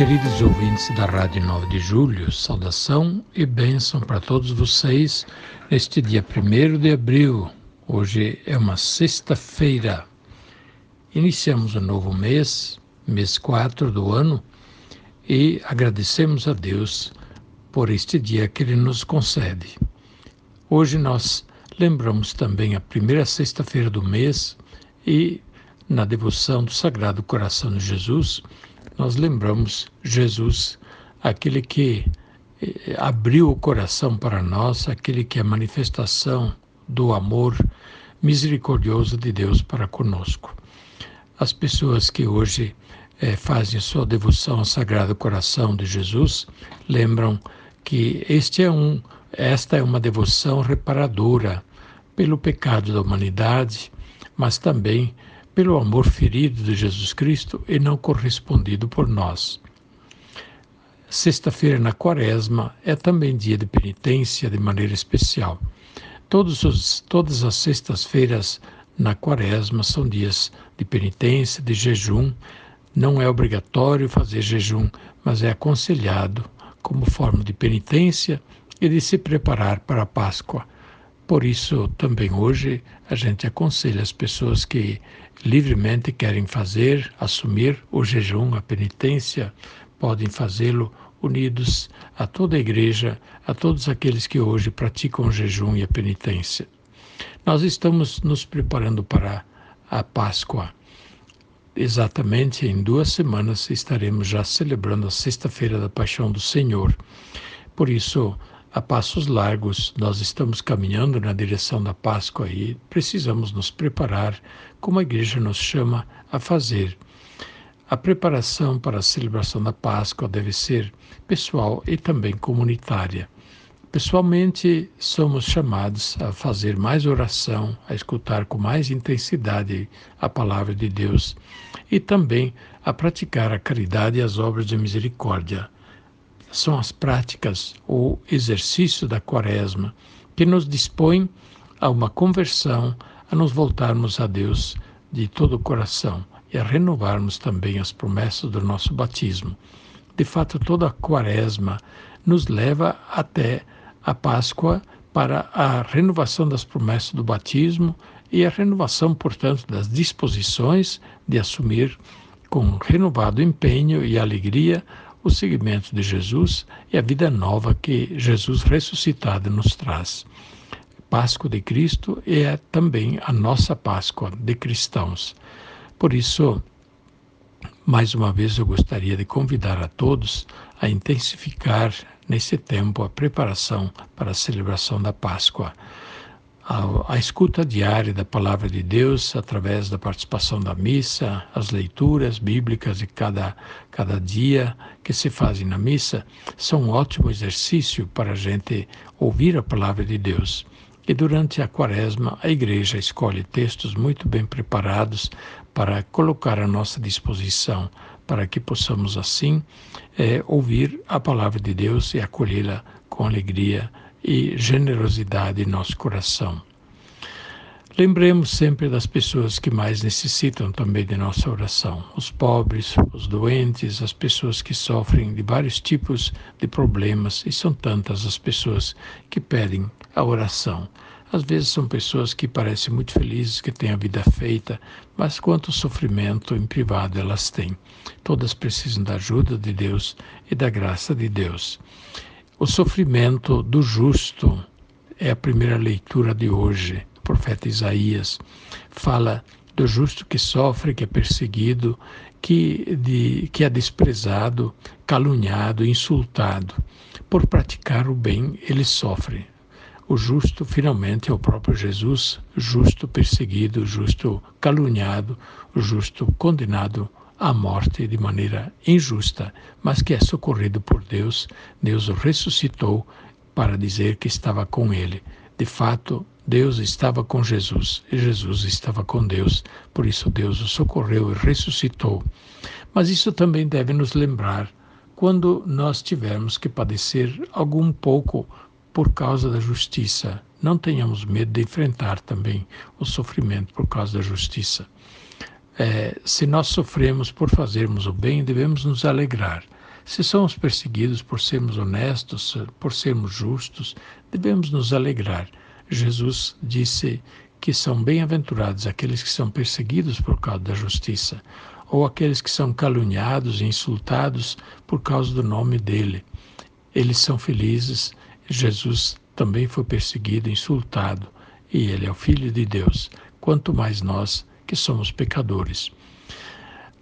Queridos ouvintes da Rádio 9 de Julho, saudação e bênção para todos vocês neste dia 1 de abril. Hoje é uma sexta-feira. Iniciamos um novo mês, mês 4 do ano, e agradecemos a Deus por este dia que Ele nos concede. Hoje nós lembramos também a primeira sexta-feira do mês e na devoção do Sagrado Coração de Jesus, nós lembramos Jesus, aquele que eh, abriu o coração para nós, aquele que é a manifestação do amor misericordioso de Deus para conosco. As pessoas que hoje eh, fazem sua devoção ao Sagrado Coração de Jesus lembram que este é um, esta é uma devoção reparadora pelo pecado da humanidade, mas também pelo amor ferido de Jesus Cristo e não correspondido por nós. Sexta-feira na Quaresma é também dia de penitência de maneira especial. Os, todas as sextas-feiras na Quaresma são dias de penitência, de jejum. Não é obrigatório fazer jejum, mas é aconselhado como forma de penitência e de se preparar para a Páscoa. Por isso, também hoje, a gente aconselha as pessoas que livremente querem fazer, assumir o jejum, a penitência, podem fazê-lo unidos a toda a igreja, a todos aqueles que hoje praticam o jejum e a penitência. Nós estamos nos preparando para a Páscoa. Exatamente em duas semanas estaremos já celebrando a Sexta-feira da Paixão do Senhor. Por isso, a passos largos, nós estamos caminhando na direção da Páscoa e precisamos nos preparar, como a igreja nos chama a fazer. A preparação para a celebração da Páscoa deve ser pessoal e também comunitária. Pessoalmente, somos chamados a fazer mais oração, a escutar com mais intensidade a palavra de Deus e também a praticar a caridade e as obras de misericórdia são as práticas ou exercício da quaresma que nos dispõem a uma conversão, a nos voltarmos a Deus de todo o coração e a renovarmos também as promessas do nosso batismo. De fato, toda a quaresma nos leva até a Páscoa para a renovação das promessas do batismo e a renovação, portanto, das disposições de assumir com renovado empenho e alegria o seguimento de Jesus e a vida nova que Jesus ressuscitado nos traz. Páscoa de Cristo é também a nossa Páscoa de cristãos. Por isso, mais uma vez eu gostaria de convidar a todos a intensificar nesse tempo a preparação para a celebração da Páscoa a, a, escuta diária da palavra de Deus através da participação da missa, as leituras bíblicas de cada, cada dia que se fazem na missa, são um ótimo exercício para a gente ouvir a palavra de Deus. E durante a quaresma, a igreja escolhe textos muito bem preparados para colocar à nossa disposição, para que possamos, assim, é, ouvir a palavra de Deus e acolhê-la com alegria e generosidade em nosso coração. Lembremos sempre das pessoas que mais necessitam também de nossa oração: os pobres, os doentes, as pessoas que sofrem de vários tipos de problemas, e são tantas as pessoas que pedem a oração. Às vezes são pessoas que parecem muito felizes, que têm a vida feita, mas quanto sofrimento em privado elas têm. Todas precisam da ajuda de Deus e da graça de Deus. O sofrimento do justo é a primeira leitura de hoje. O profeta Isaías fala do justo que sofre, que é perseguido, que, de, que é desprezado, caluniado, insultado. Por praticar o bem, ele sofre. O justo, finalmente, é o próprio Jesus, justo perseguido, justo caluniado, justo condenado à morte de maneira injusta, mas que é socorrido por Deus. Deus o ressuscitou para dizer que estava com ele. De fato, Deus estava com Jesus e Jesus estava com Deus, por isso Deus o socorreu e ressuscitou. Mas isso também deve nos lembrar quando nós tivermos que padecer algum pouco por causa da justiça. Não tenhamos medo de enfrentar também o sofrimento por causa da justiça. É, se nós sofremos por fazermos o bem, devemos nos alegrar. Se somos perseguidos por sermos honestos, por sermos justos, devemos nos alegrar. Jesus disse que são bem-aventurados aqueles que são perseguidos por causa da justiça, ou aqueles que são caluniados e insultados por causa do nome dele. Eles são felizes. Jesus também foi perseguido, insultado, e ele é o Filho de Deus, quanto mais nós que somos pecadores.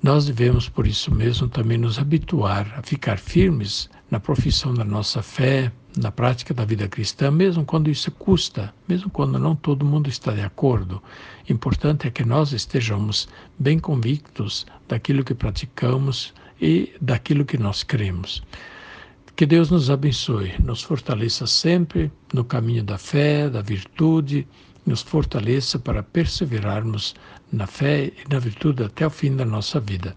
Nós devemos, por isso mesmo, também nos habituar a ficar firmes na profissão da nossa fé, na prática da vida cristã, mesmo quando isso custa, mesmo quando não todo mundo está de acordo. Importante é que nós estejamos bem convictos daquilo que praticamos e daquilo que nós cremos. Que Deus nos abençoe, nos fortaleça sempre no caminho da fé, da virtude, nos fortaleça para perseverarmos na fé e na virtude até o fim da nossa vida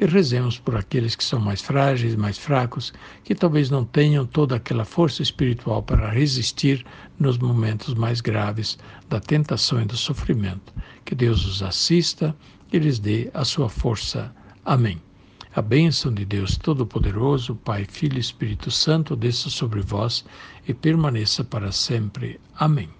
e rezemos por aqueles que são mais frágeis, mais fracos, que talvez não tenham toda aquela força espiritual para resistir nos momentos mais graves da tentação e do sofrimento. Que Deus os assista e lhes dê a sua força. Amém. A bênção de Deus Todo-Poderoso, Pai, Filho e Espírito Santo, desça sobre vós e permaneça para sempre. Amém.